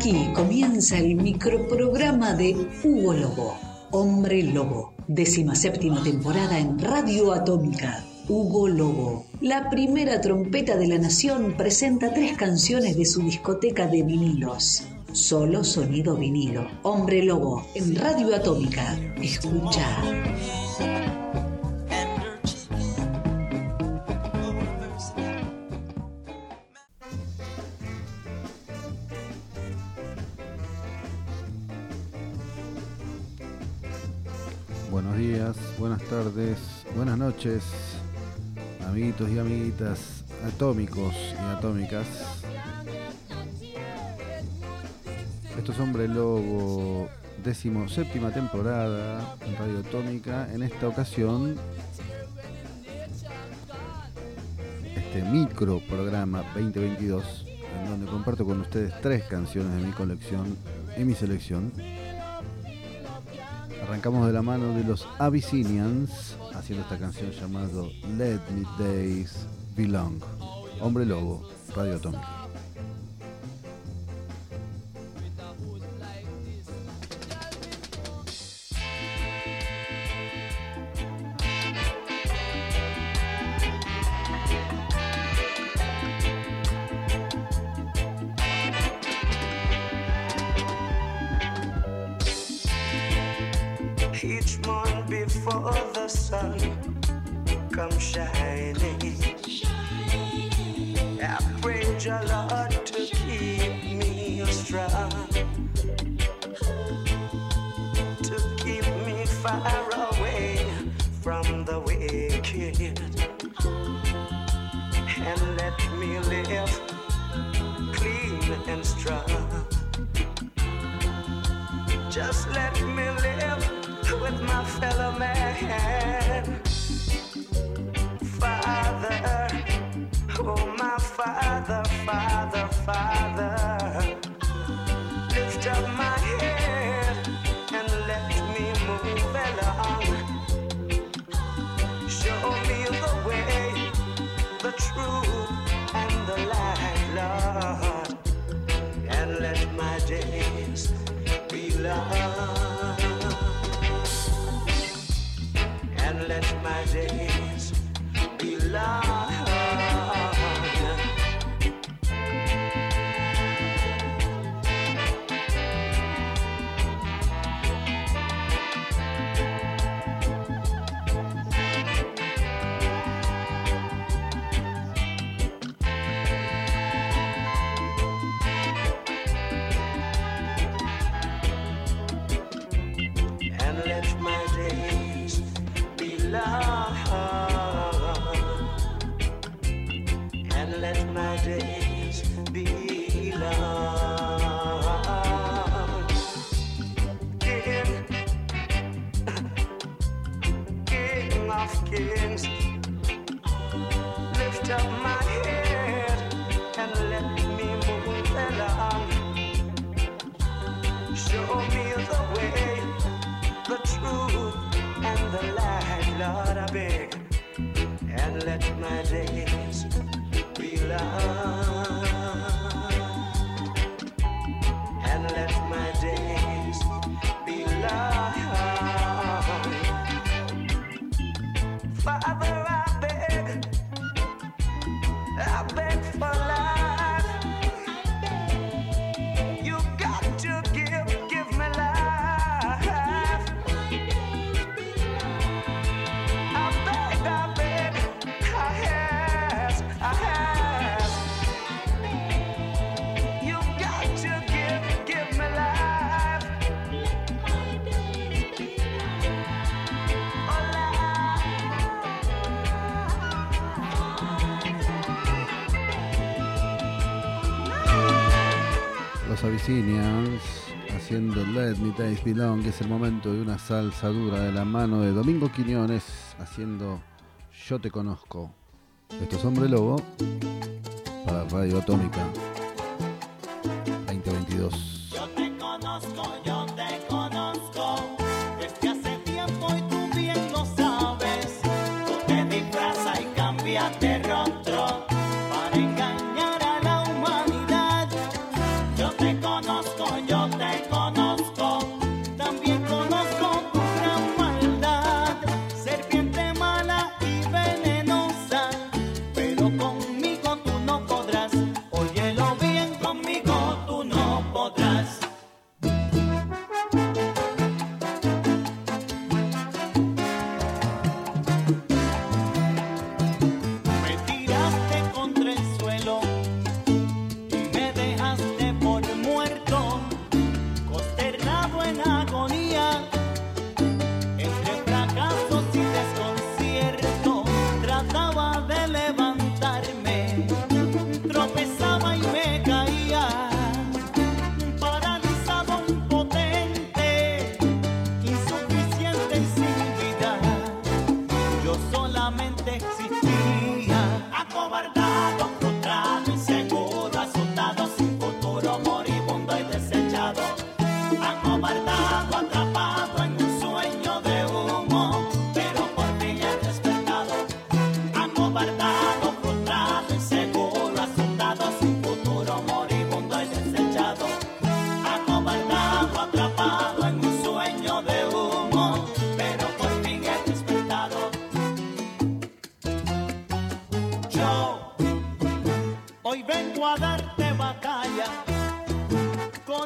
Aquí comienza el microprograma de Hugo Lobo, Hombre Lobo, décima séptima temporada en Radio Atómica. Hugo Lobo, la primera trompeta de la nación, presenta tres canciones de su discoteca de vinilos. Solo sonido vinilo. Hombre Lobo, en Radio Atómica. Escucha. Buenas noches, amiguitos y amiguitas atómicos y atómicas. Esto es Hombre Lobo, décimo séptima temporada en Radio Atómica. En esta ocasión, este micro programa 2022, en donde comparto con ustedes tres canciones de mi colección y mi selección. Arrancamos de la mano de los Abyssinians haciendo esta canción llamada Let Me Days Belong. Hombre Lobo, Radio Atómica. Each morn before the sun comes shining. I pray your Lord to keep me strong, to keep me far away from the wicked, and let me live clean and strong. Just let me live with my fellow man. Father, oh my Father, Father, Father, lift up my head and let me move along. Show me the way, the truth, and the light, Lord, and let my days be long. Let my days be long. Let my days be long. King, King of kings, lift up my head and let me move along. Show me the way, the truth, and the light, Lord, I beg. And let my days love. Los haciendo Let Me Days Belong, que es el momento de una salsa dura de la mano de Domingo Quiñones haciendo Yo Te Conozco. Esto es Hombre Lobo para Radio Atómica 2022.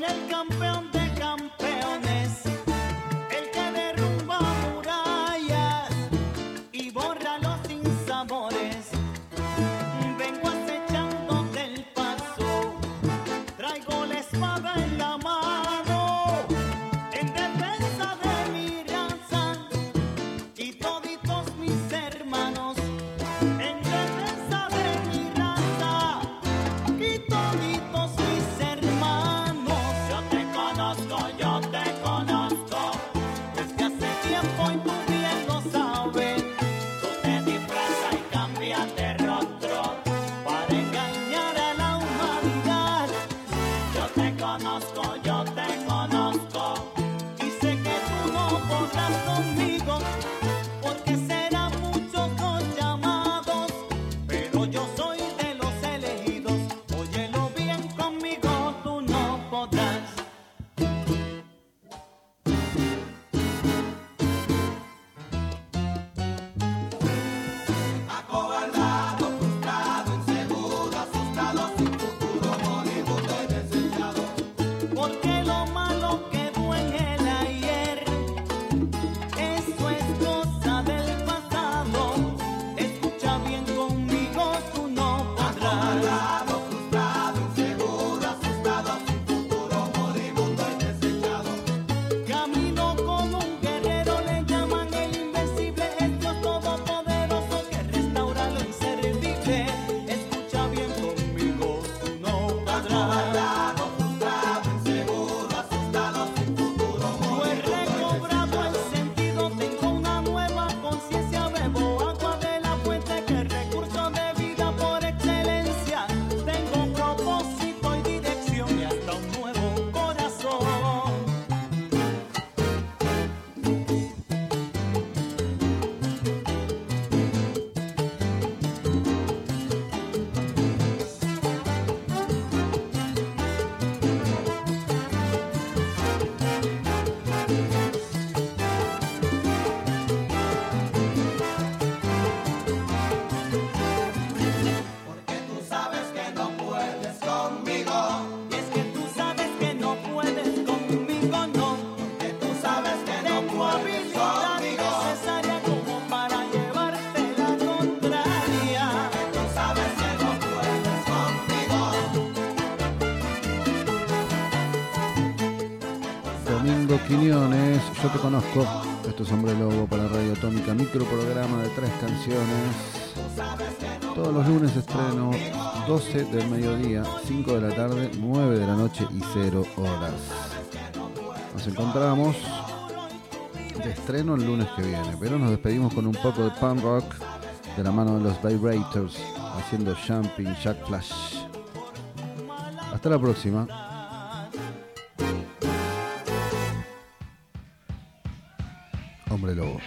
con el campeón. hablar conmigo. Yo te conozco. Esto es Hombre Lobo para Radio Atómica, microprograma de tres canciones. Todos los lunes estreno 12 del mediodía, 5 de la tarde, 9 de la noche y 0 horas. Nos encontramos de estreno el lunes que viene, pero nos despedimos con un poco de punk rock de la mano de los Vibrators haciendo jumping, jack flash. Hasta la próxima. Hombre Lobo.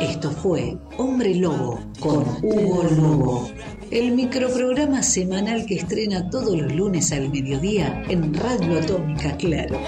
Esto fue Hombre Lobo con Hugo Lobo, el microprograma semanal que estrena todos los lunes al mediodía en Radio Atómica, claro.